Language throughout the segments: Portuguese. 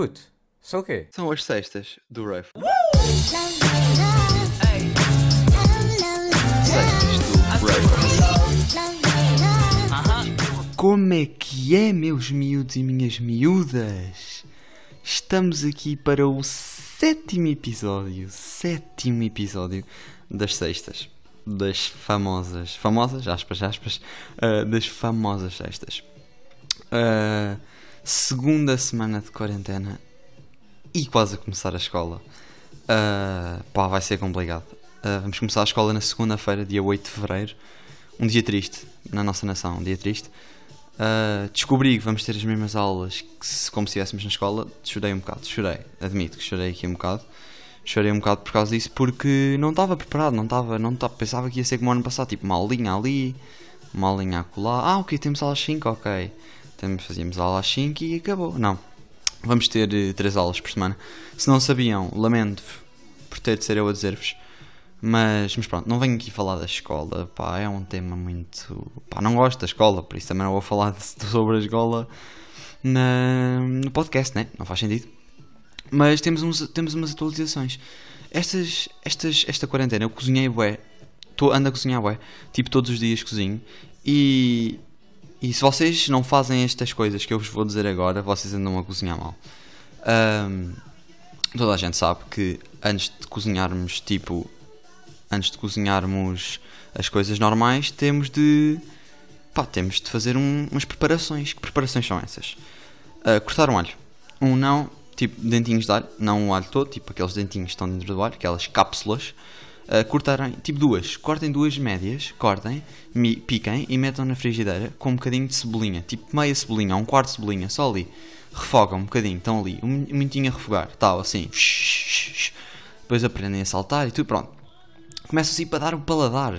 Puto, são o quê? São as sextas do Rave. Sextas do Rave. Como é que é, meus miúdos e minhas miúdas? Estamos aqui para o sétimo episódio, sétimo episódio das sextas. Das famosas, famosas, aspas, aspas, ah, das famosas sextas. Ah, segunda semana de quarentena e quase a começar a escola. Ah, pá, vai ser complicado. Ah, vamos começar a escola na segunda-feira, dia 8 de fevereiro. Um dia triste na nossa nação, um dia triste. Ah, descobri que vamos ter as mesmas aulas que se, como se estivéssemos na escola. Chorei um bocado, chorei, admito que chorei aqui um bocado. Chorei um bocado por causa disso porque não estava preparado, não estava, não estava, pensava que ia ser como o ano passado, tipo uma aulinha ali, uma aulinha acolá. Ah, ok, temos aulas 5, ok. Temos, fazíamos aula às 5 e acabou. Não, vamos ter 3 aulas por semana. Se não sabiam, lamento por ter de ser eu a dizer-vos. Mas, mas pronto, não venho aqui falar da escola, pá, é um tema muito. pá, não gosto da escola, por isso também não vou falar de- sobre a escola na, no podcast, né? Não faz sentido. Mas temos, uns, temos umas atualizações. Estas, estas, esta quarentena eu cozinhei bué, tô, ando a cozinhar bué, tipo todos os dias cozinho. E, e se vocês não fazem estas coisas que eu vos vou dizer agora, vocês andam a cozinhar mal. Ahm, toda a gente sabe que antes de cozinharmos, tipo, antes de cozinharmos as coisas normais, temos de. pá, temos de fazer um- umas preparações. Que preparações são essas? Ah, cortar um alho. Um não, tipo, dentinhos de alho, não o alho todo, tipo aqueles dentinhos que estão dentro do alho, aquelas cápsulas. Ah, cortarem, tipo duas, cortem duas médias, cortem, mi- piquem e metam na frigideira com um bocadinho de cebolinha, tipo meia cebolinha, um quarto de cebolinha, só ali. Refogam um bocadinho, estão ali, um minutinho a refogar, tal, assim. Depois aprendem a saltar e tudo, pronto. Começa assim para dar o paladar.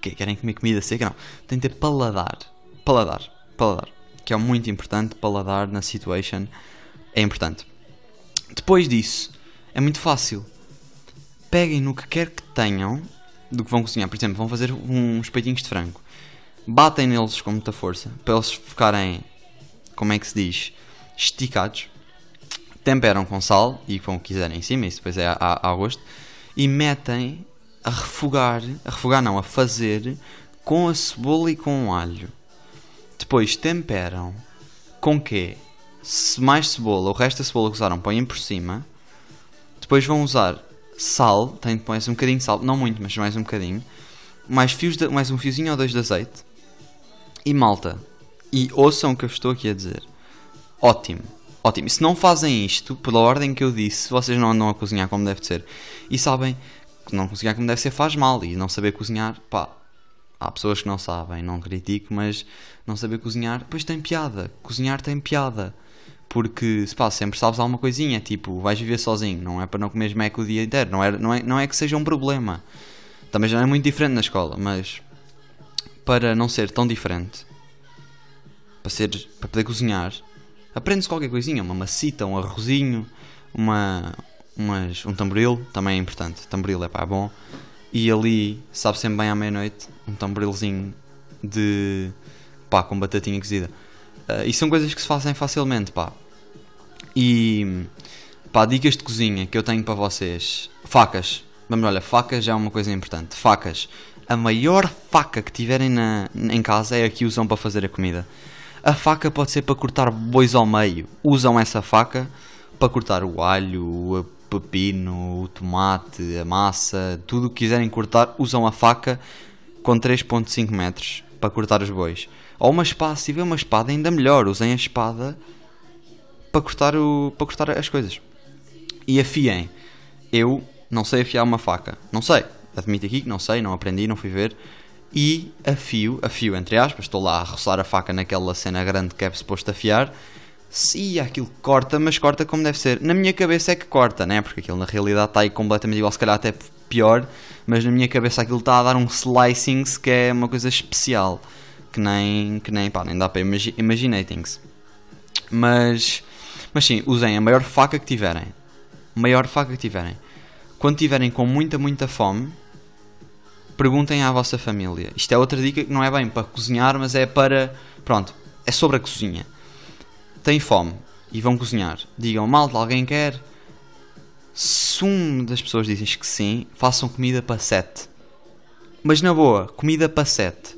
Que querem comer comida seca? Não. Tem de ter paladar. Paladar. Paladar. Que é muito importante. Paladar na situation é importante. Depois disso, é muito fácil. Peguem no que quer que tenham do que vão cozinhar. Por exemplo, vão fazer uns peitinhos de frango. Batem neles com muita força para eles ficarem, como é que se diz, esticados. Temperam com sal e com o que quiserem em cima, isso depois é a, gosto. E metem a refogar, a refogar não, a fazer com a cebola e com o alho. Depois temperam com quê? Se mais cebola, o resto da cebola que usaram põem por cima. Depois vão usar sal, tem põe um bocadinho de sal, não muito, mas mais um bocadinho. Mais, fios de- mais um fiozinho ou dois de azeite. E malta. E ouçam o que eu estou aqui a dizer. Ótimo. Ótimo. E se não fazem isto, pela ordem que eu disse, vocês não andam a cozinhar como deve de ser. E sabem que não cozinhar como deve ser faz mal. E não saber cozinhar, pá. Há pessoas que não sabem, não critico, mas não saber cozinhar, depois tem piada. Cozinhar tem piada. Porque, se pá, sempre sabes alguma coisinha, tipo, vais viver sozinho, não é para não comeres meco o dia inteiro, não é, não, é, não é que seja um problema. Também já é muito diferente na escola, mas para não ser tão diferente, para, ser, para poder cozinhar, aprende-se qualquer coisinha, uma macita, um arrozinho, uma, umas, um tamboril, também é importante. Tamboril é pá, é bom. E ali, sabe sempre bem à meia-noite, um tamborilzinho de pá, com batatinha cozida. Ah, e são coisas que se fazem facilmente, pá. E pá, dicas de cozinha que eu tenho para vocês: facas. Vamos, olha, facas é uma coisa importante. Facas. A maior faca que tiverem na, em casa é a que usam para fazer a comida. A faca pode ser para cortar bois ao meio. Usam essa faca para cortar o alho, o pepino, o tomate, a massa, tudo o que quiserem cortar, usam a faca com 3.5 metros para cortar os bois. Ou uma espada, se tiver uma espada ainda melhor, usem a espada para cortar, o, para cortar as coisas. E afiem. Eu não sei afiar uma faca. Não sei. Admito aqui que não sei, não aprendi, não fui ver. E afio, afio entre aspas, estou lá a roçar a faca naquela cena grande que é suposto afiar. Se aquilo corta, mas corta como deve ser. Na minha cabeça é que corta, né? Porque aquilo na realidade está aí completamente igual, se calhar até pior. Mas na minha cabeça aquilo está a dar um slicing que é uma coisa especial. Que nem, que nem, pá, nem dá para imagi imaginating-se. Mas, mas sim, usem a maior faca que tiverem. Maior faca que tiverem. Quando tiverem com muita, muita fome, perguntem à vossa família. Isto é outra dica que não é bem para cozinhar, mas é para. Pronto, é sobre a cozinha. Tem fome e vão cozinhar. Digam, malta, alguém quer? Se uma das pessoas dizem que sim, façam comida para 7. Mas na boa, comida para 7.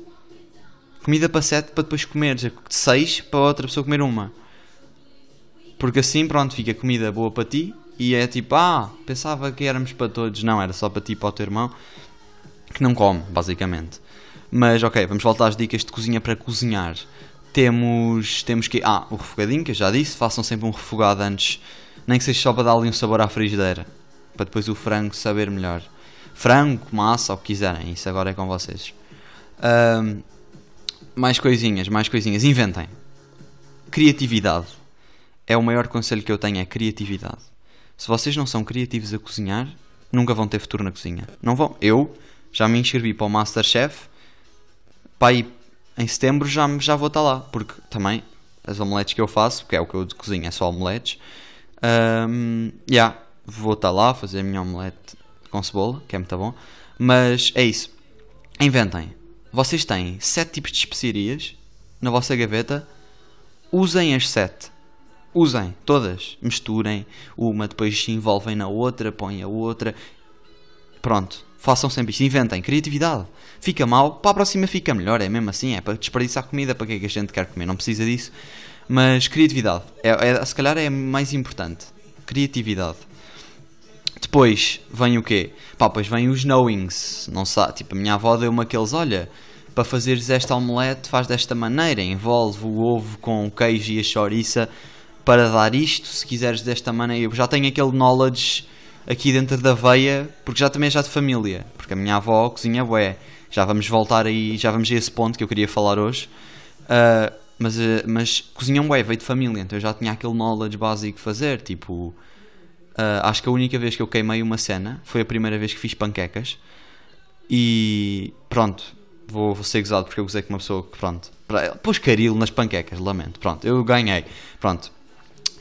Comida para 7 para depois comer de 6 para outra pessoa comer uma. Porque assim, pronto, fica comida boa para ti e é tipo, ah, pensava que éramos para todos. Não, era só para ti e para o teu irmão que não come, basicamente. Mas ok, vamos voltar às dicas de cozinha para cozinhar. Temos, temos que. Ah, o refogadinho, que eu já disse. Façam sempre um refogado antes, nem que seja só para dar ali um sabor à frigideira. Para depois o frango saber melhor. Frango, massa, o que quiserem. Isso agora é com vocês. Um, mais coisinhas, mais coisinhas. Inventem. Criatividade. É o maior conselho que eu tenho, é criatividade. Se vocês não são criativos a cozinhar, nunca vão ter futuro na cozinha. Não vão. Eu já me inscrevi para o Masterchef. Para ir em setembro já, já vou estar lá. Porque também as omeletes que eu faço, que é o que eu cozinho, é só omeletes. Um, yeah, vou estar lá fazer a minha omelete com cebola, que é muito bom. Mas é isso. Inventem. Vocês têm sete tipos de especiarias na vossa gaveta. Usem as sete. Usem todas. Misturem uma, depois se envolvem na outra, põem a outra. Pronto. Façam sempre isto. Inventem. Criatividade. Fica mal, para a próxima fica melhor. É mesmo assim. É para desperdiçar comida. Para que é que a gente quer comer? Não precisa disso. Mas criatividade. É, é, se calhar é mais importante. Criatividade. Depois vem o quê? Pá, depois vem os knowings. Não sabe, tipo, a minha avó deu-me aqueles, olha, para fazeres esta omelete faz desta maneira, envolve o ovo com o queijo e a chouriça para dar isto, se quiseres desta maneira. Eu já tenho aquele knowledge aqui dentro da veia, porque já também é já de família, porque a minha avó cozinha bué. Já vamos voltar aí, já vamos a esse ponto que eu queria falar hoje. Uh, mas, uh, mas cozinham bué, veio de família, então eu já tinha aquele knowledge básico de fazer, tipo... Uh, acho que a única vez que eu queimei uma cena foi a primeira vez que fiz panquecas. E pronto, vou, vou ser gozado porque eu gozei com uma pessoa que, pronto, pôs caril nas panquecas, lamento. Pronto, eu ganhei. Pronto,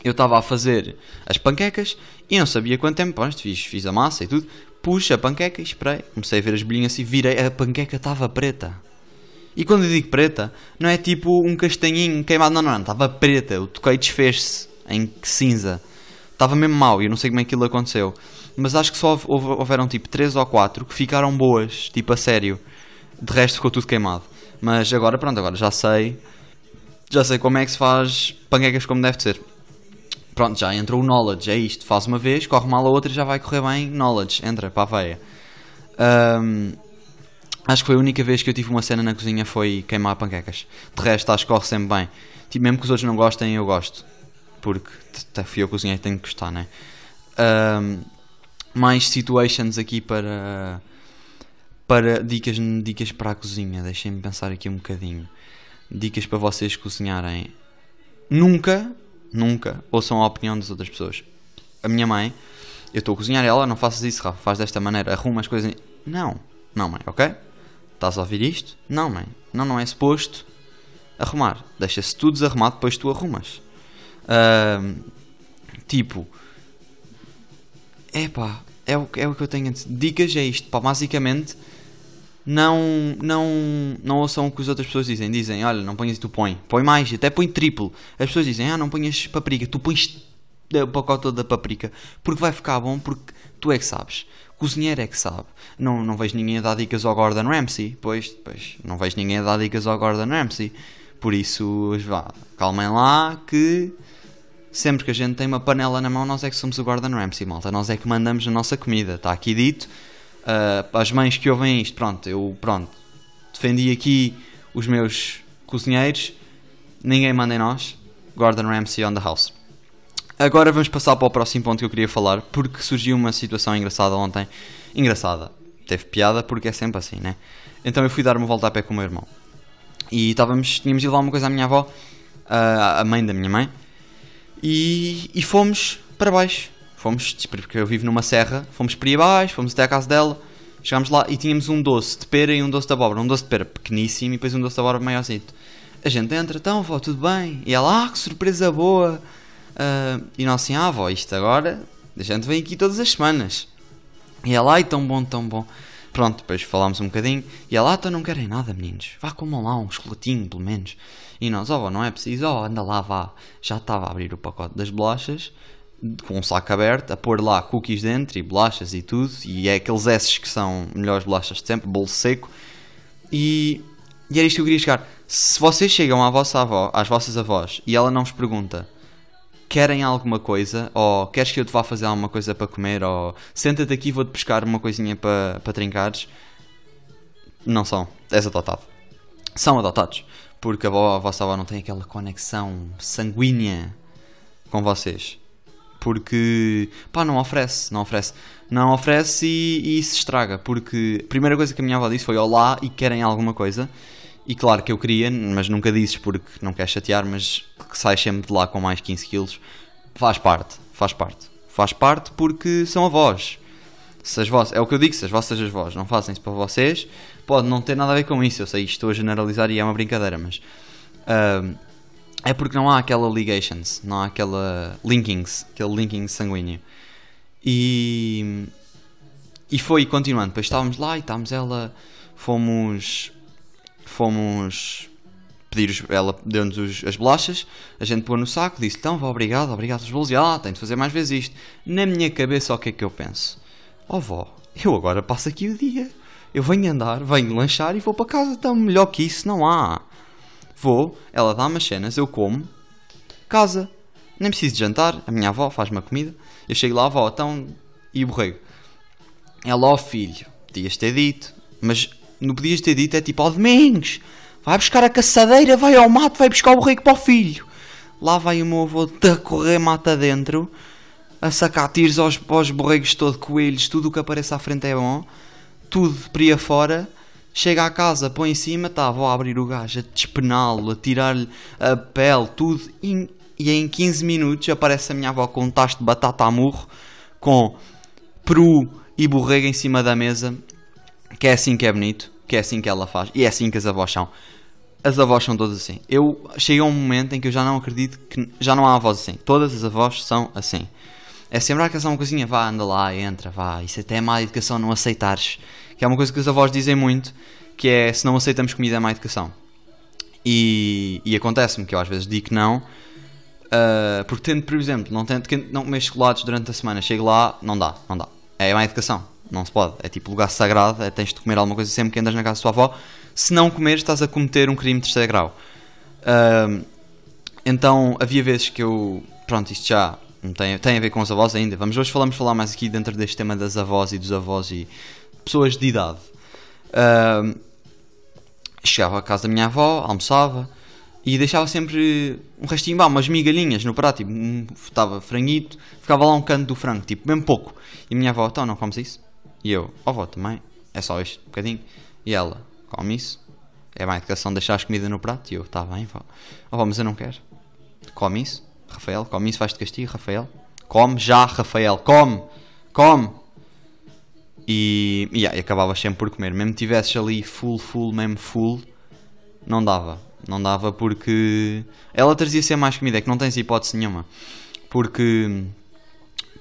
eu estava a fazer as panquecas e não sabia quanto tempo, pronto, fiz, fiz a massa e tudo. Pus a panqueca e esperei. Comecei a ver as bolinhas e virei, a panqueca estava preta. E quando eu digo preta, não é tipo um castanhinho queimado, não, não, não, estava preta. O toquei desfez-se em cinza. Estava mesmo mau e eu não sei como é que aquilo aconteceu. Mas acho que só houveram tipo 3 ou 4 que ficaram boas, tipo a sério. De resto ficou tudo queimado. Mas agora pronto, agora já sei. Já sei como é que se faz panquecas como deve ser. Pronto, já entrou o knowledge, é isto. Faz uma vez, corre mal a outra e já vai correr bem. Knowledge, entra para a veia. Um, acho que foi a única vez que eu tive uma cena na cozinha foi queimar panquecas. De resto, acho que corre sempre bem. Tipo, mesmo que os outros não gostem, eu gosto porque fui eu cozinhei tenho que gostar, né? Um, mais situations aqui para para dicas, dicas para a cozinha. Deixem-me pensar aqui um bocadinho. Dicas para vocês cozinharem. Nunca, nunca ouçam a opinião das outras pessoas. A minha mãe, eu estou a cozinhar ela, não faças isso, Rafa, faz desta maneira, arruma as coisas. Não, não, mãe, ok? Estás a ouvir isto? Não, mãe, não, não é suposto arrumar. Deixa-se tudo desarrumado, depois tu arrumas. Uh, tipo, epá, é o, é o que eu tenho. Dicas é isto, pá, basicamente. Não, não, não ouçam o que as outras pessoas dizem. Dizem, olha, não ponhas, tu põe. Põe mais, até põe triplo. As pessoas dizem, ah, não ponhas paprika. Tu pões o pacote todo da paprika. Porque vai ficar bom, porque tu é que sabes. Cozinheiro é que sabe. Não, não vejo ninguém a dar dicas ao Gordon Ramsay. Pois, pois, não vejo ninguém a dar dicas ao Gordon Ramsay. Por isso, vá, calmem lá que sempre que a gente tem uma panela na mão, nós é que somos o Gordon Ramsay, malta. Nós é que mandamos a nossa comida. Está aqui dito. Uh, as mães que ouvem isto, pronto, eu pronto, defendi aqui os meus cozinheiros. Ninguém manda em nós. Gordon Ramsay on the house. Agora vamos passar para o próximo ponto que eu queria falar, porque surgiu uma situação engraçada ontem. Engraçada. Teve piada porque é sempre assim, né? Então eu fui dar uma volta a pé com o meu irmão. E estávamos, tínhamos ido lá uma coisa à minha avó, a mãe da minha mãe, e, e fomos para baixo. Fomos, porque eu vivo numa serra, fomos para aí abaixo, fomos até à casa dela, chegámos lá e tínhamos um doce de pera e um doce de abóbora. Um doce de pera pequeníssimo e depois um doce de abóbora maiorzinho. A gente entra, então, vó, tudo bem? E ela, ah, que surpresa boa! Uh, e nós assim, ah, vó, isto agora, a gente vem aqui todas as semanas. E ela, ai, tão bom, tão bom. pronto, depois falámos um bocadinho. E ela, ah, então não querem nada, meninos. Vá, comam lá um chocolatinho, pelo menos. E nós, oh, não é preciso, oh, anda lá, vá. Já estava a abrir o pacote das bolachas, com um saco aberto, a pôr lá cookies dentro e bolachas e tudo. E é aqueles S que são melhores bolachas de sempre, bolo seco. E, e era isto que eu queria chegar. Se vocês chegam à vossa avó, às vossas avós, e ela não vos pergunta querem alguma coisa, ou queres que eu te vá fazer alguma coisa para comer, ou senta-te aqui vou-te pescar uma coisinha para, para trincares, não são. És adotado. São adotados. Porque a, vossa avó não tem aquela conexão sanguínea com vocês. Porque, pá, não oferece, não oferece. Não oferece e, e se estraga. Porque a primeira coisa que a minha avó disse foi olá e querem alguma coisa. E claro que eu queria, mas nunca dizes porque não queres chatear, mas que sai sempre de lá com mais 15 quilos. Faz parte, faz parte. Faz parte porque são avós. Se as vossas, é o que eu digo, se as vossas avós não fazem isso para vocês, pode não ter nada a ver com isso. Eu sei, estou a generalizar e é uma brincadeira, mas uh, é porque não há aquela ligations, não há aquela linkings, aquele linking sanguíneo. E, e foi continuando. Depois estávamos lá e estávamos ela, fomos fomos pedir, ela deu-nos as bolachas, a gente pôs no saco, disse, então, vá, obrigado, obrigado pelos bolos, e ah, tem de fazer mais vezes isto. Na minha cabeça, o que é que eu penso? Oh vó, eu agora passo aqui o dia, eu venho andar, venho lanchar e vou para casa, então melhor que isso não há. Vou, ela dá-me as cenas, eu como, casa, nem preciso de jantar, a minha avó faz-me a comida, eu chego lá, avó, então, e o borrego? Ela, ó oh, filho, podias ter dito, mas não podias ter dito, é tipo, oh, Domingos, vai buscar a caçadeira, vai ao mato, vai buscar o borrego para o filho. Lá vai o meu avô a correr mata dentro, a sacar tiros aos, aos borregos todo, coelhos, tudo o que aparece à frente é bom, tudo por aí afora. Chega à casa, põe em cima, avó a abrir o gajo, a despená-lo, a tirar-lhe a pele, tudo. E, e em 15 minutos aparece a minha avó com um tacho de batata a murro, com peru e borrego em cima da mesa que é assim que é bonito, que é assim que ela faz, e é assim que as avós são. As avós são todas assim. Eu cheguei a um momento em que eu já não acredito que já não há avós assim. Todas as avós são assim. É sempre que é uma coisinha, vá, anda lá, entra, vá. Isso até é má educação não aceitares. Que é uma coisa que os avós dizem muito, que é se não aceitamos comida é má educação. E, e acontece-me que eu às vezes digo que não, uh, porque tento, por exemplo, não tento não comer chocolates durante a semana, chego lá, não dá, não dá. É má educação. Não se pode. É tipo lugar sagrado, é, tens de comer alguma coisa sempre que andas na casa da tua avó. Se não comeres, estás a cometer um crime de terceiro grau. Uh, então, havia vezes que eu. Pronto, isto já tem, tem a ver com os avós ainda. Vamos hoje falamos falar mais aqui dentro deste tema das avós e dos avós e pessoas de idade. Uh, chegava à casa da minha avó, almoçava e deixava sempre um restinho, umas migalhinhas no prato. Tipo, um, estava franguito, ficava lá um canto do frango, tipo, bem pouco. E a minha avó, então não comes isso? E eu, ó oh, avó, também, é só um bocadinho. E ela, come isso. É má educação deixar as comidas no prato. E eu, tá bem, vó. Ó oh, mas eu não quero. Come isso, Rafael, come isso, faz-te castigo, Rafael. Come já, Rafael, come, come. E, yeah, e acabava sempre por comer. Mesmo que tivesses ali full, full, mesmo full, não dava. Não dava porque ela trazia sempre mais comida, é que não tens hipótese nenhuma. Porque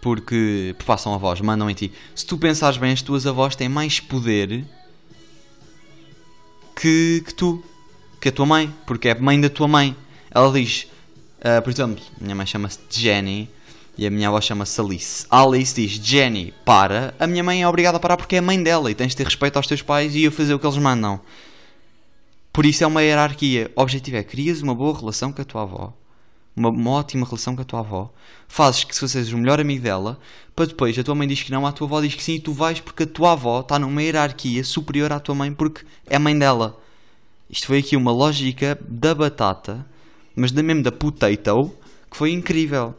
porque passam a voz, mandam em ti. Se tu pensares bem, as tuas avós têm mais poder que, que tu, que a tua mãe, porque é mãe da tua mãe. Ela diz, uh, por exemplo, minha mãe chama-se Jenny e a minha avó chama-se Alice. Alice diz, Jenny, para. A minha mãe é obrigada a parar porque é a mãe dela e tens de ter respeito aos teus pais e a fazer o que eles mandam. Por isso é uma hierarquia. O objetivo é crias uma boa relação com a tua avó uma, uma, ótima relação com a tua avó, fazes que se sejas o melhor amigo dela, para depois a tua mãe diz que não, a tua avó diz que sim, e tu vais porque a tua avó está numa hierarquia superior à tua mãe porque é mãe dela. Isto foi aqui uma lógica da batata, mas da mesmo da potato, que foi incrível.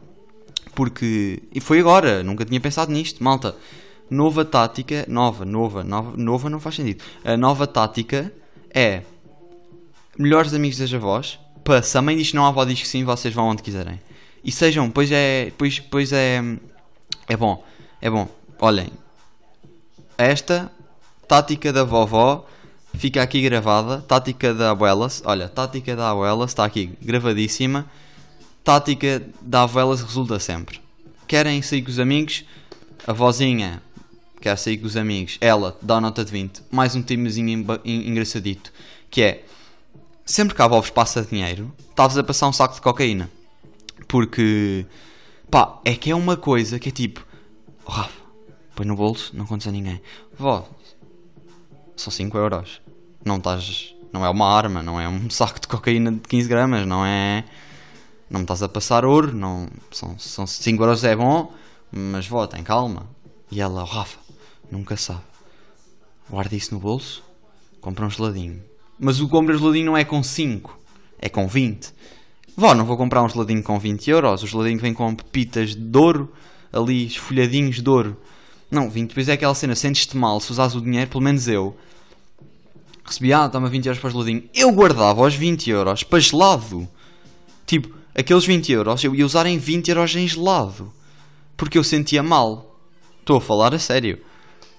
Porque. E foi agora, nunca tinha pensado nisto, malta. Nova tática, nova, nova, nova, nova não faz sentido. A nova tática é melhores amigos das avós, para se a mãe diz que não, a avó diz que sim, vocês vão onde quiserem. E sejam, pois é, pois, pois é, é bom, é bom. Olhem, esta tática da vovó fica aqui gravada. Tática da abuelas, olha, tática da abuelas está aqui gravadíssima. Tática da abuelas resulta sempre. Querem sair com os amigos, a vozinha quer sair com os amigos, ela dá nota de 20, mais um en- engraçadito, que é, sempre que a vos passa dinheiro, estavas a passar um saco de cocaína. Porque, pá, é que é uma coisa que é tipo, Rafa, põe no bolso, não contes a ninguém. Vó, são 5 euros. Não estás, não é uma arma, não é um saco de cocaína de 15 gramas, não é... Não me estás a passar ouro, não, são, são 5 euros é bom, mas vó, tem calma. E ela, oh, Rafa, nunca sabe. Guarda isso no bolso, compra um geladinho. Mas o compra geladinho não é com 5, é com 20. Vó, não vou comprar um geladinho com 20 euros. O geladinho vem com pepitas de ouro, ali, esfolhadinhos de ouro. Não, 20, depois é aquela cena, sentes-te mal se usares o dinheiro, pelo menos eu. Recebi, ah, toma 20 euros para geladinho. Eu guardava os 20 euros para gelado. Tipo, aqueles 20 euros eu ia usar em 20 euros em gelado. Porque eu sentia mal. Estou a falar a sério.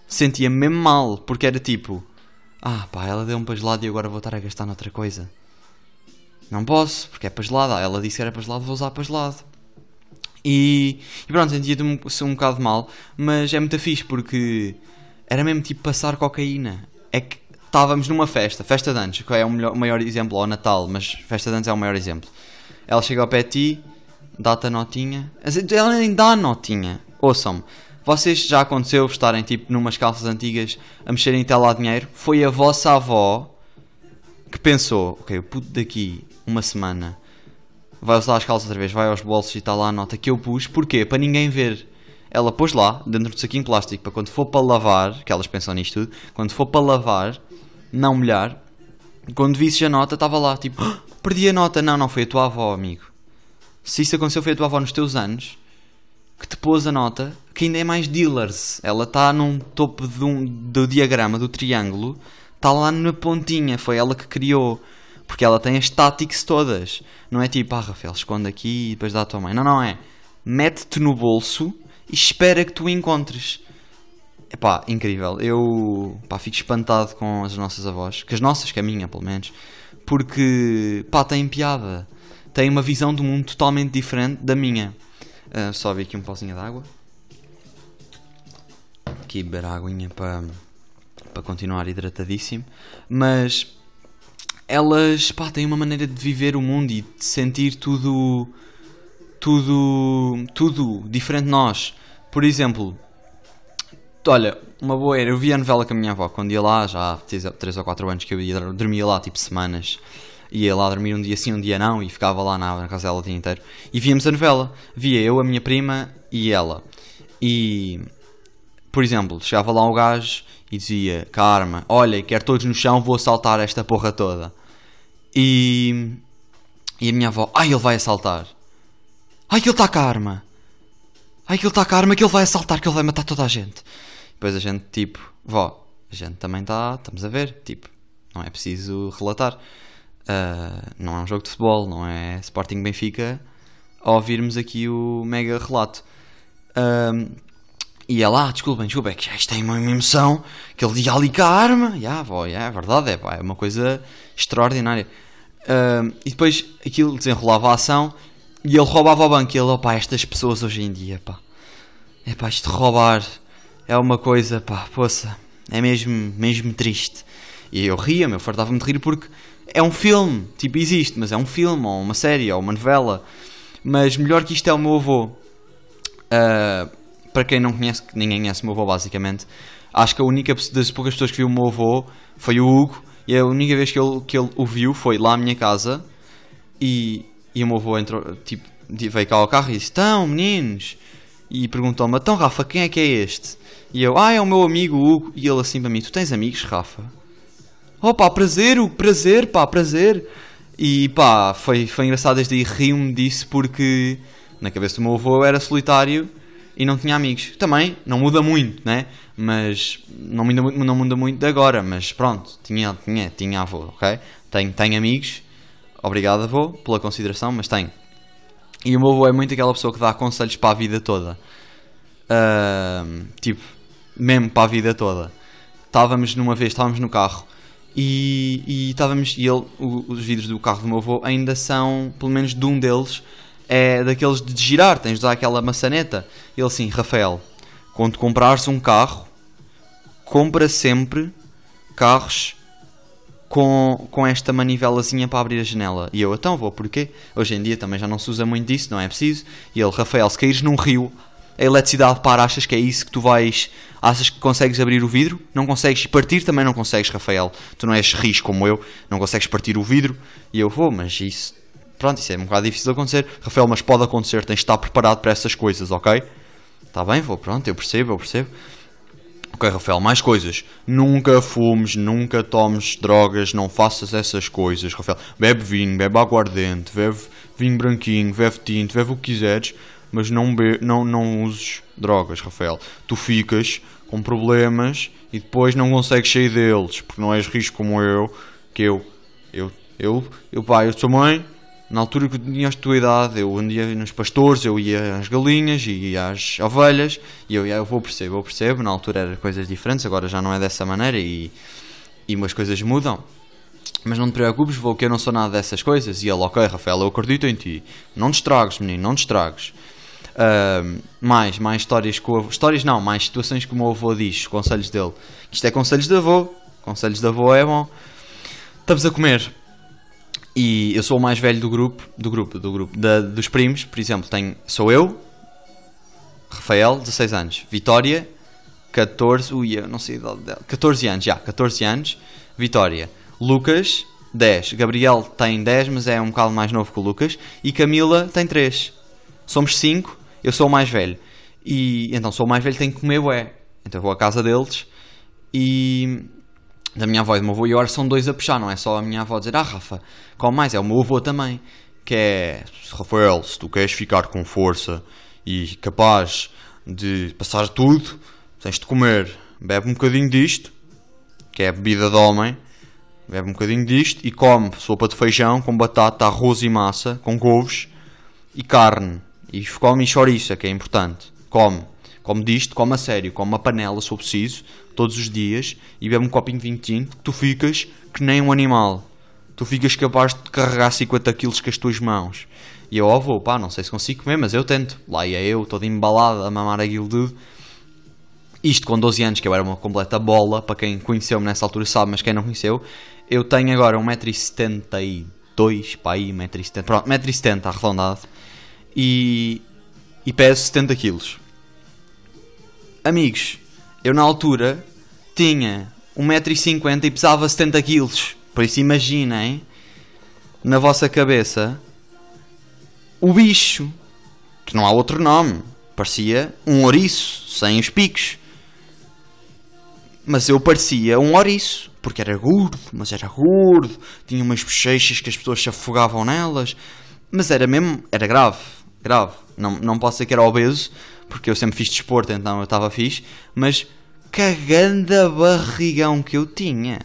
Sentia mesmo mal, porque era tipo, ah pá, ela deu-me para gelado e agora vou estar a gastar noutra coisa. Não posso, porque é para gelado. Ah, ela disse que era para gelado, vou usar para gelado. E, e pronto, sentia-me um, bocado mal, mas é muito fixe porque era mesmo tipo passar cocaína. É que estávamos numa festa, festa de anos, que é o, melhor- o maior exemplo, ou Natal, mas festa de anos é o maior exemplo. Ela chega ao pé de ti, dá-te a notinha. Ela nem dá a notinha. Ouçam-me, vocês já aconteceu estarem tipo numas calças antigas a mexerem até lá dinheiro? Foi a vossa avó que pensou, ok, o puto daqui uma semana vai usar as calças outra vez, vai aos bolsos e está lá a nota que eu pus. Porquê? Para ninguém ver. Ela pôs lá, dentro do saquinho plástico, para quando for para lavar, que elas pensam nisto tudo, quando for para lavar, não molhar, quando visse a nota, estava lá, tipo, "Ah, perdi a nota. Não, não, foi a tua avó, amigo. Se isso aconteceu, foi a tua avó nos teus anos, que te pôs a nota, que ainda é mais dealers. Ela está num topo de um- do diagrama, do triângulo, está lá na pontinha, foi ela que criou. Porque ela tem as táticas todas. Não é tipo, ah, Rafael, esconde aqui e depois dá à tua mãe. Não, não é. Mete-te no bolso e espera que tu encontres. Epá, incrível. Eu pá, fico espantado com as nossas avós. Que as nossas, que a minha, pelo menos. Porque, pá, têm piada. Têm uma visão do mundo totalmente diferente da minha. Ah, só vi aqui um pozinho de água. Aqui beber a aguinha para, para continuar hidratadíssimo. Mas elas, pá, têm uma maneira de viver o mundo e de sentir tudo... Tudo... Tudo diferente de nós. Por exemplo, Olha, uma boa era. Eu via a novela com a minha avó quando ia lá, já há 3 ou 4 anos que eu ia, dormia lá tipo semanas. Ia lá dormir um dia sim, um dia não, e ficava lá na, na casa dela o dia inteiro. E víamos a novela. Via eu, a minha prima e ela. E, por exemplo, chegava lá um gajo e dizia: Karma, olha, quero todos no chão, vou assaltar esta porra toda. E, e a minha avó: Ai, ele vai assaltar. Ai, que ele está com a arma. Ai, que ele está com a arma, que ele vai assaltar, que ele vai matar toda a gente. Depois a gente, tipo, vó, a gente também está, estamos a ver, tipo, não é preciso relatar. Ah, não é um jogo de futebol, não é Sporting Benfica, a ouvirmos aqui o mega relato. Ahm, e ela, ah, desculpem, desculpem, é que isto tem uma emoção, que ele ia ali com a arma. Já, vó, já, é verdade, é, pá, é uma coisa extraordinária. Ahm, e depois aquilo desenrolava a ação e ele roubava o banco. E ele, opá, estas pessoas hoje em dia, pá, é pá, isto de roubar é uma coisa, pá, poça, é mesmo, mesmo triste. E eu ria-me, eu fartava-me de rir porque é um filme, tipo, existe, mas é um filme, ou uma série, ou uma novela. Mas melhor que isto é o meu avô. Ah, para quem não conhece, ninguém conhece o meu avô, basicamente, acho que a única das poucas pessoas que viu o meu avô foi o Hugo. E a única vez que ele, que ele o viu foi lá à minha casa. E, e o meu avô entrou, tipo, veio cá ao carro e disse: Então, meninos. E perguntou-me: Então, Rafa, quem é que é este? E eu: Ah, é o meu amigo Hugo. E ele assim para mim: Tu tens amigos, Rafa? Oh pá, prazer, Hugo, prazer, pá, prazer. E pá, foi, foi engraçado desde aí, rio-me disso porque na cabeça do meu avô eu era solitário e não tinha amigos. Também, não muda muito, né? Mas não muda, mu- não muda muito de agora, mas pronto, tinha, tinha, tinha avô, ok? Tenho, tenho amigos, obrigado avô pela consideração, mas tenho. E o meu avô é muito aquela pessoa que dá conselhos para a vida toda. Ahm, tipo, mesmo para a vida toda. Estávamos numa vez, estávamos no carro e, e estávamos e ele, o- os vidros do carro do meu avô ainda são, pelo menos de um deles, é daqueles de girar, tens de usar aquela maçaneta. Ele assim, Rafael, quando comprares um carro, compra sempre carros com, com esta manivelazinha para abrir a janela. E eu, então vou, porquê? Hoje em dia também já não se usa muito disso, não é preciso. E ele, Rafael, se caíres num rio, a eletricidade para, achas que é isso que tu vais. Achas que consegues abrir o vidro? Não consegues partir, também não consegues, Rafael. Tu não és risco como eu, não consegues partir o vidro. E eu vou, mas isso. Pronto, isso é um bocado difícil de acontecer. Rafael, mas pode acontecer, tens de estar preparado para essas coisas, ok? Está bem, vou, pronto, eu percebo, eu percebo. Ok, Rafael, mais coisas. Nunca fumes, nunca tomes drogas, não faças essas coisas, Rafael. Bebe vinho, bebe aguardente, bebe vinho branquinho, bebe tinto, bebe o que quiseres, mas não, be não, não uses drogas, Rafael. Tu ficas com problemas e depois não consegues sair deles, porque não és risco como eu, que eu, eu, eu, eu, pai, eu sou mãe, na altura que eu tinha a tua idade, eu andia nos pastores, eu ia às galinhas e ia às ovelhas, e eu, eu vou perceber, eu percebo, na altura eram coisas diferentes, agora já não é dessa maneira e, e umas coisas mudam. Mas não te preocupes, vou que eu não sou nada dessas coisas. E ele, ok, Rafael, eu acredito em ti. Não te estragues, menino, não te estragues. Uh, mais, mais histórias com Histórias não, mais situações que o meu avô diz, conselhos dele. Isto é conselhos de avô. Conselhos de avô é bom. Estamos a comer. E eu sou o mais velho do grupo, do grupo, do grupo, da, dos primos, por exemplo, tenho, sou eu, Rafael, 16 anos, Vitória, 14, ui, eu não sei a idade dela, 14 anos, já, 14 anos, Vitória, Lucas, 10, Gabriel tem 10, mas é um bocado mais novo que o Lucas, e Camila tem 3. Somos 5, eu sou o mais velho. E então sou o mais velho, tenho que comer ué. Então vou à casa deles e da minha avó e do meu avô, e agora são dois a puxar, não é só a minha avó dizer, ah Rafa, come mais, é o meu avô também, que é, Rafael, se tu queres ficar com força e capaz de passar tudo, tens de comer, bebe um bocadinho disto, que é a bebida de homem, bebe um bocadinho disto e come sopa de feijão com batata, arroz e massa, com couves e carne, e come chouriça, que é importante, come. Come disto, come a sério, come uma panela, se for preciso, todos os dias, e bebe um copinho de vinho tinto, tu ficas que nem um animal. Tu ficas capaz de carregar 50 quilos com as tuas mãos. E eu, ó, vou, pá, não sei se consigo comer, mas eu tento. Lá ia eu, todo embalado, a mamar aquilo tudo. Isto com 12 anos, que eu era uma completa bola, para quem conheceu-me nessa altura sabe, mas quem não conheceu, eu tenho agora 1,72m, pá, aí, 1,70m, pronto, 1,70m arredondado, e, e peso 70 quilos. Amigos, eu na altura tinha 1,50m e pesava 70kg. Por isso imaginem, na vossa cabeça, o bicho, que não há outro nome. Parecia um ouriço, sem os picos. Mas eu parecia um ouriço, porque era gordo, mas era gordo, tinha umas bochechas que as pessoas se afogavam nelas. Mas era mesmo, era grave, grave. Não, não posso dizer que era obeso, porque eu sempre fiz desporto, então eu estava fixe, mas cagando a barrigão que eu tinha.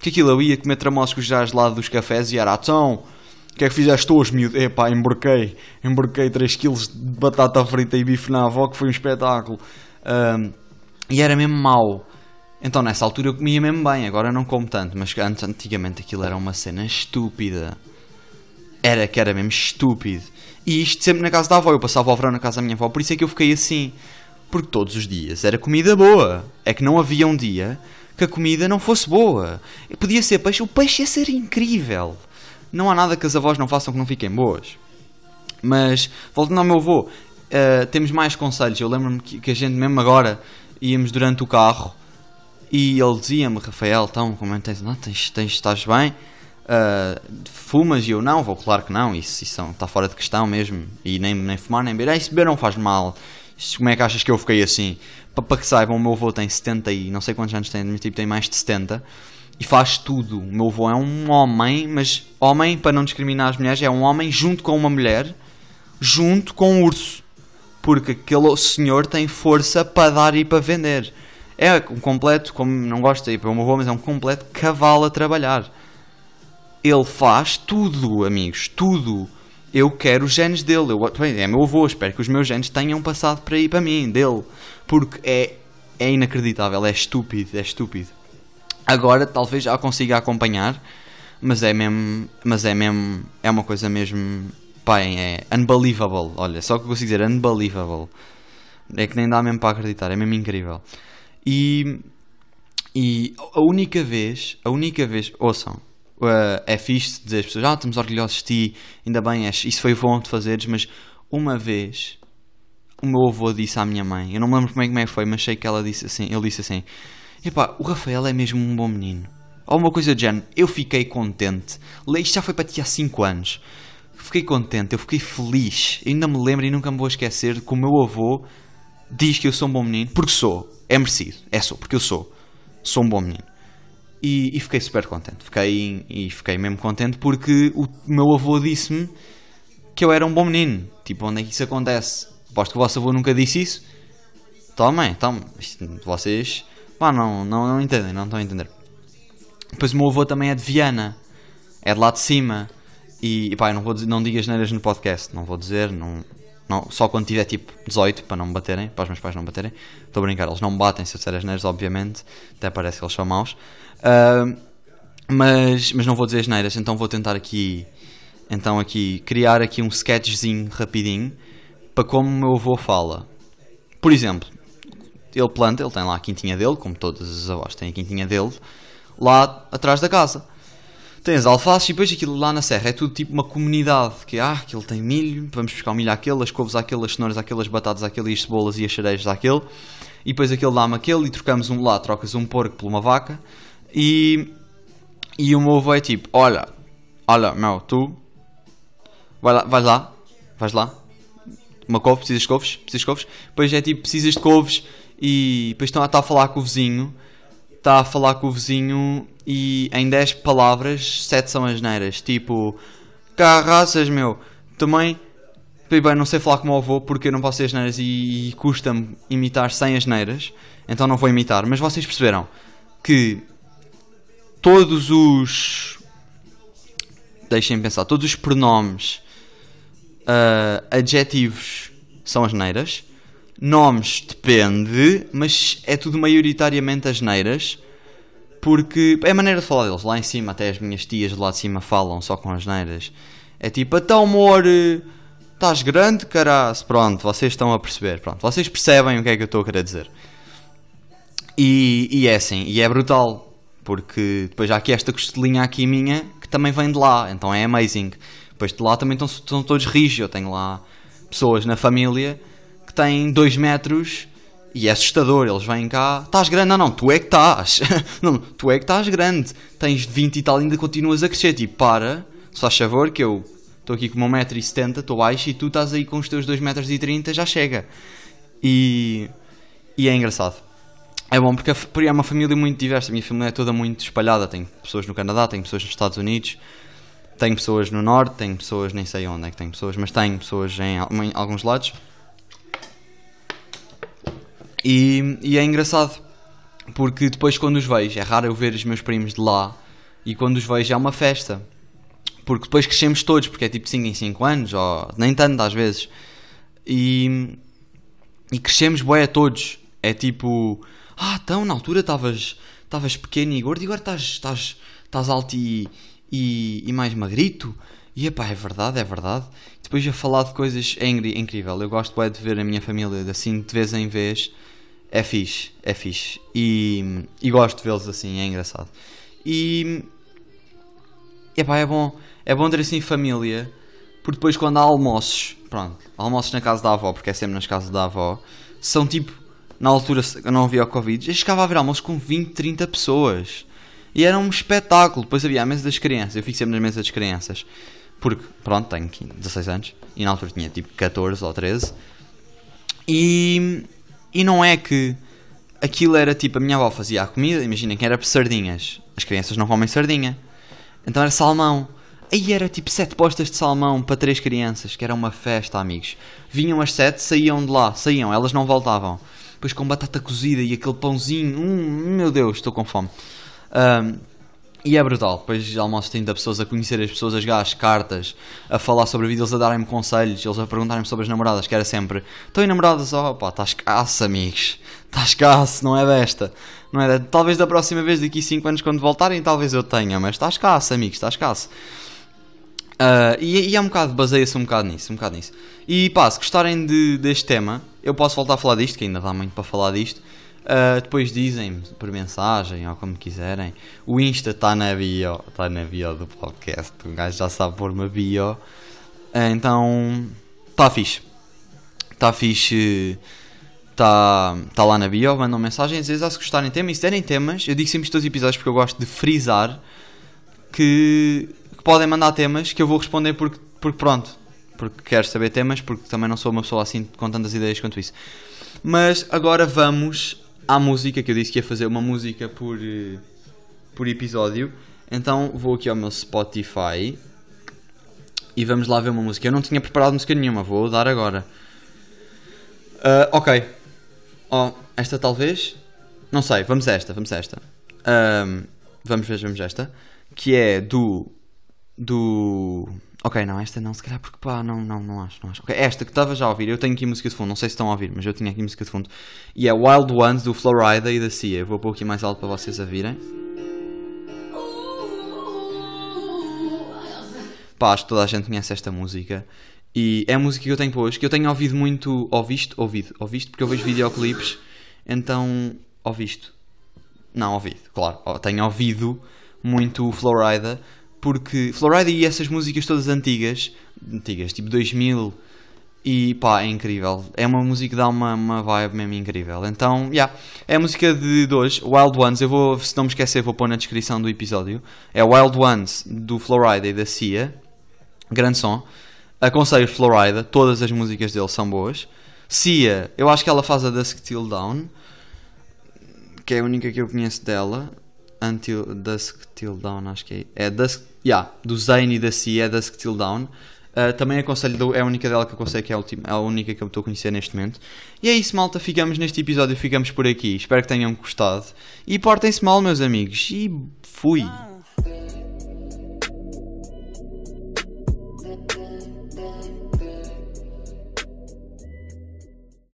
Que aquilo eu ia comer tramoscos já lá dos cafés e era então. O que é que fizeste hoje, miúdo? Epá, emborquei. Emborquei 3kg de batata frita e bife na avó, que foi um espetáculo. Um, e era mesmo mau. Então nessa altura eu comia mesmo bem, agora não como tanto, mas antes, antigamente aquilo era uma cena estúpida. Era que era mesmo estúpido. E isto sempre na casa da avó. Eu passava o verão na casa da minha avó, por isso é que eu fiquei assim. Porque todos os dias era comida boa. É que não havia um dia que a comida não fosse boa. Podia ser peixe, o peixe ia ser incrível. Não há nada que as avós não façam que não fiquem boas. Mas, voltando ao meu avô, uh, temos mais conselhos. Eu lembro-me que, que, a gente, mesmo agora, íamos durante o carro e ele dizia-me: Rafael, então, como é que tens? Não, tens, tens, estás bem? Uh, fumas e eu não, vou, claro que não, isso, está fora de questão mesmo. E nem, nem fumar nem beber, ah, isso beber não faz mal. como é que achas que eu fiquei assim? Para que saibam, o meu avô tem 70 e não sei quantos anos tem, mas tipo, tem mais de 70 e faz tudo. O meu avô é um homem, mas homem, para não discriminar as mulheres, é um homem junto com uma mulher, junto com um urso. Porque aquele senhor tem força para dar e para vender. É um completo, como não gosto de ir para o meu avô, mas é um completo cavalo a trabalhar ele faz tudo, amigos, tudo. Eu quero os genes dele. Eu, bem, é meu avô, espero que os meus genes tenham passado para aí para mim, dele. Porque é, é inacreditável, é estúpido, é estúpido. Agora talvez já consiga acompanhar, mas é mesmo, mas é mesmo, é uma coisa mesmo, pai, é unbelievable. Olha, só que eu consigo dizer unbelievable. É que nem dá mesmo para acreditar, é mesmo incrível. E E a única vez, a única vez, ouçam, uh, é fixe dizer às pessoas, ah, estamos orgulhosos de ti, ainda bem, isso foi bom de fazeres, mas uma vez o meu avô disse à minha mãe, eu não me lembro como é que é foi, mas sei que ela disse assim, ele disse assim, epá, o Rafael é mesmo um bom menino. Ou uma coisa de género, eu fiquei contente. Isto já foi para ti há 5 anos. Fiquei contente, eu fiquei feliz. Eu ainda me lembro e nunca me vou esquecer que o meu avô diz que eu sou um bom menino, porque sou. É merecido. É sou, porque eu sou. Sou um bom menino. E, e fiquei super contente. Fiquei, e fiquei mesmo contente porque o meu avô disse-me que eu era um bom menino. Tipo, onde é que isso acontece? Aposto que o vosso avô nunca disse isso. Tomem, tomem. Vocês, pá, não, não, não entendem, não estão a entender. Depois o meu avô também é de Viana. É de lá de cima. E, pá, não, vou não digas neiras no podcast. Não vou dizer, não, não, só quando tiver tipo 18 para não me baterem, para os meus pais não baterem. Estou a brincar, eles não me batem se eu disser as neiras, obviamente. Até parece que eles são maus. Uh, mas, mas não vou dizer as neiras, então vou tentar aqui então aqui criar aqui um sketchzinho rapidinho para como o meu avô fala. Por exemplo, ele planta, ele tem lá a quintinha dele, como todos os avós têm a quintinha dele, lá atrás da casa. Tens alfaces e depois aquilo lá na serra é tudo tipo uma comunidade. Que ah, aquele tem milho, vamos buscar o milho àquele, as couves àquele, as cenouras àquele, as batatas àquele, as cebolas e as cerejas àquele. E depois aquele dá-me aquele e trocamos um lá, trocas um porco por uma vaca. E, e o meu avô é tipo: Olha, olha, meu, tu vai lá, vais lá, vais lá. Uma couve, precisas de couves, precisas de couves. Depois é tipo: precisas de couves e depois estão a, estar a falar com o vizinho. Está a falar com o vizinho e em 10 palavras, 7 são asneiras. Tipo, carraças, meu. Também, bem, não sei falar com o avô porque eu não posso ser asneiras e, e custa-me imitar sem asneiras. Então não vou imitar. Mas vocês perceberam que todos os. Deixem-me pensar. Todos os pronomes uh, adjetivos são asneiras. Nomes depende, mas é tudo maioritariamente asneiras. Porque é a maneira de falar deles. Lá em cima, até as minhas tias lá de cima falam só com as neiras. É tipo, então amor, estás grande, caras. Pronto, vocês estão a perceber. Pronto, vocês percebem o que é que eu estou a querer dizer. E, e é assim, e é brutal. Porque depois há aqui esta costelinha aqui minha que também vem de lá. Então é amazing. Depois de lá também estão, estão todos rijos. Eu tenho lá pessoas na família têm 2 metros e é assustador, eles vêm cá, estás grande, não, não, tu é que estás, não, tu é que estás grande, tens 20 e tal, ainda continuas a crescer, tipo, para, se faz favor, que eu estou aqui com 1,70m, estou baixo, e tu estás aí com os teus 2,30m, já chega. E, e é engraçado. É bom porque é uma família muito diversa, a minha família é toda muito espalhada, tem pessoas no Canadá, tem pessoas nos Estados Unidos, tem pessoas no Norte, tem pessoas, nem sei onde é que tem pessoas, mas tem pessoas em, em alguns lados. E, e é engraçado, porque depois quando os vejo, é raro eu ver os meus primos de lá, e quando os vejo é uma festa. Porque depois crescemos todos, porque é tipo 5 em 5 anos, ou nem tanto às vezes. E, e crescemos bué todos. É tipo, ah, então na altura estavas pequeno e gordo e agora estás, estás, estás alto e, e, e mais magrito. E epá, é verdade, é verdade. Depois a falar de coisas é incrível. Eu gosto bué de ver a minha família assim de vez em vez é fixe, é fixe. E, e gosto de vê-los assim, é engraçado. E. Epá, é bom, é bom ter assim família, porque depois quando há almoços, pronto, almoços na casa da avó, porque é sempre nas casas da avó, são tipo, na altura eu não havia o Covid, eu chegava a ver almoços com 20, 30 pessoas. E era um espetáculo. Depois havia a mesa das crianças, eu fico sempre na mesa das crianças. Porque, pronto, tenho 16 anos, e na altura tinha tipo 14 ou 13. E e não é que aquilo era tipo, a minha avó fazia a comida, imaginem que era sardinhas. As crianças não comem sardinha. Então era salmão. Aí era tipo sete postas de salmão para três crianças, que era uma festa, amigos. Vinham as sete, saíam de lá, saíam, elas não voltavam. Depois com batata cozida e aquele pãozinho, hum, meu Deus, estou com fome. Um, e é brutal. Depois almoço 30 pessoas a conhecer as pessoas, a jogar as cartas, a falar sobre a vida, eles a darem-me conselhos, eles a perguntarem-me sobre as namoradas, que era sempre: Estão em namoradas? Oh pá, estás escasso, amigos. Estás escasso, não é desta. Não é desta. Talvez da próxima vez, daqui 5 anos, quando voltarem, talvez eu tenha, mas estás escasso, amigos, estás escasso. Uh, e, e é um bocado, baseia-se um bocado nisso, um bocado nisso. E pá, se gostarem de, deste tema, eu posso voltar a falar disto, que ainda dá muito para falar disto. Uh, depois dizem por mensagem ou como quiserem. O Insta está na bio, está na bio do podcast. O gajo já sabe pôr uma bio. Uh, então, está fixe. Está fixe. Está tá lá na bio, mandam mensagens. Às vezes, ah, se gostarem de temas, e se derem temas, eu digo sempre todos os episódios porque eu gosto de frisar que, que podem mandar temas que eu vou responder porque, porque pronto. Porque quero saber temas, porque também não sou uma pessoa assim com tantas ideias quanto isso. Mas agora vamos à música, que eu disse que ia fazer uma música por, eh, por episódio. Então vou aqui ao meu Spotify e vamos lá ver uma música. Eu não tinha preparado música nenhuma, vou dar agora. Uh, ok. Oh, esta talvez. Não sei, vamos a esta, vamos a esta. Um, vamos ver, vamos a esta. Que é do. Do. Ok, não, esta não, se calhar porque pá, não, não, não acho, não acho. Ok, esta que estava já a ouvir, eu tenho aqui música de fundo, não sei se estão a ouvir, mas eu tinha aqui música de fundo. E é Wild Ones do Florida e da Cia. Vou pôr aqui mais alto para vocês a virem. Pá, acho que toda a gente conhece esta música. E é a música que eu tenho para hoje, que eu tenho ouvido muito. Ouvido? Ouvido. Ouvido, porque eu vejo videoclipes. Então. Ouvido. Não, ouvido, claro. Tenho ouvido muito Florida porque Florida e essas músicas todas antigas, antigas, tipo 2000, e pá, é incrível. É uma música que dá uma, uma vibe mesmo incrível. Então, já, yeah, é a música de, hoje, Wild Ones. Eu vou, se não me esquecer, vou pôr na descrição do episódio. É Wild Ones do Florida e da Cia. Grande som. Aconselho Florida, todas as músicas dele são boas. Cia, eu acho que ela faz a Dusk Till Dawn, que é a única que eu conheço dela. Until Dusk Till Dawn, acho que é. É Dusk, yeah, do Zayn e da Cia, é Dusk Till Dawn. Uh, também aconselho, é a única dela que eu aconselho, que é a, última, é a única que eu estou a conhecer neste momento. E é isso, malta. Ficamos neste episódio, ficamos por aqui. Espero que tenham gostado. E portem-se mal, meus amigos. E fui.